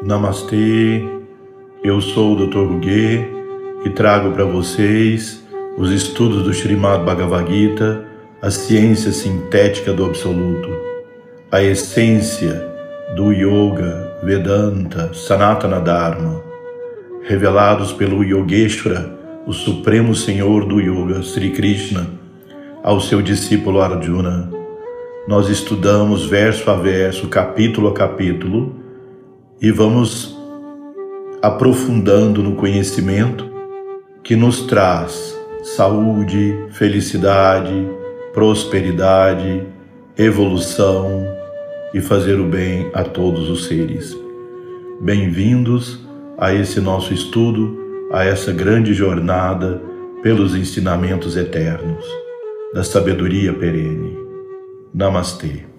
Namastê, eu sou o Dr. Gugue e trago para vocês os estudos do Srimad Bhagavad Gita, a ciência sintética do Absoluto, a essência do Yoga, Vedanta, Sanatana Dharma, revelados pelo Yogeshwara, o Supremo Senhor do Yoga, Sri Krishna, ao seu discípulo Arjuna. Nós estudamos verso a verso, capítulo a capítulo, e vamos aprofundando no conhecimento que nos traz saúde, felicidade, prosperidade, evolução e fazer o bem a todos os seres. Bem-vindos a esse nosso estudo, a essa grande jornada pelos ensinamentos eternos da sabedoria perene. Namastê.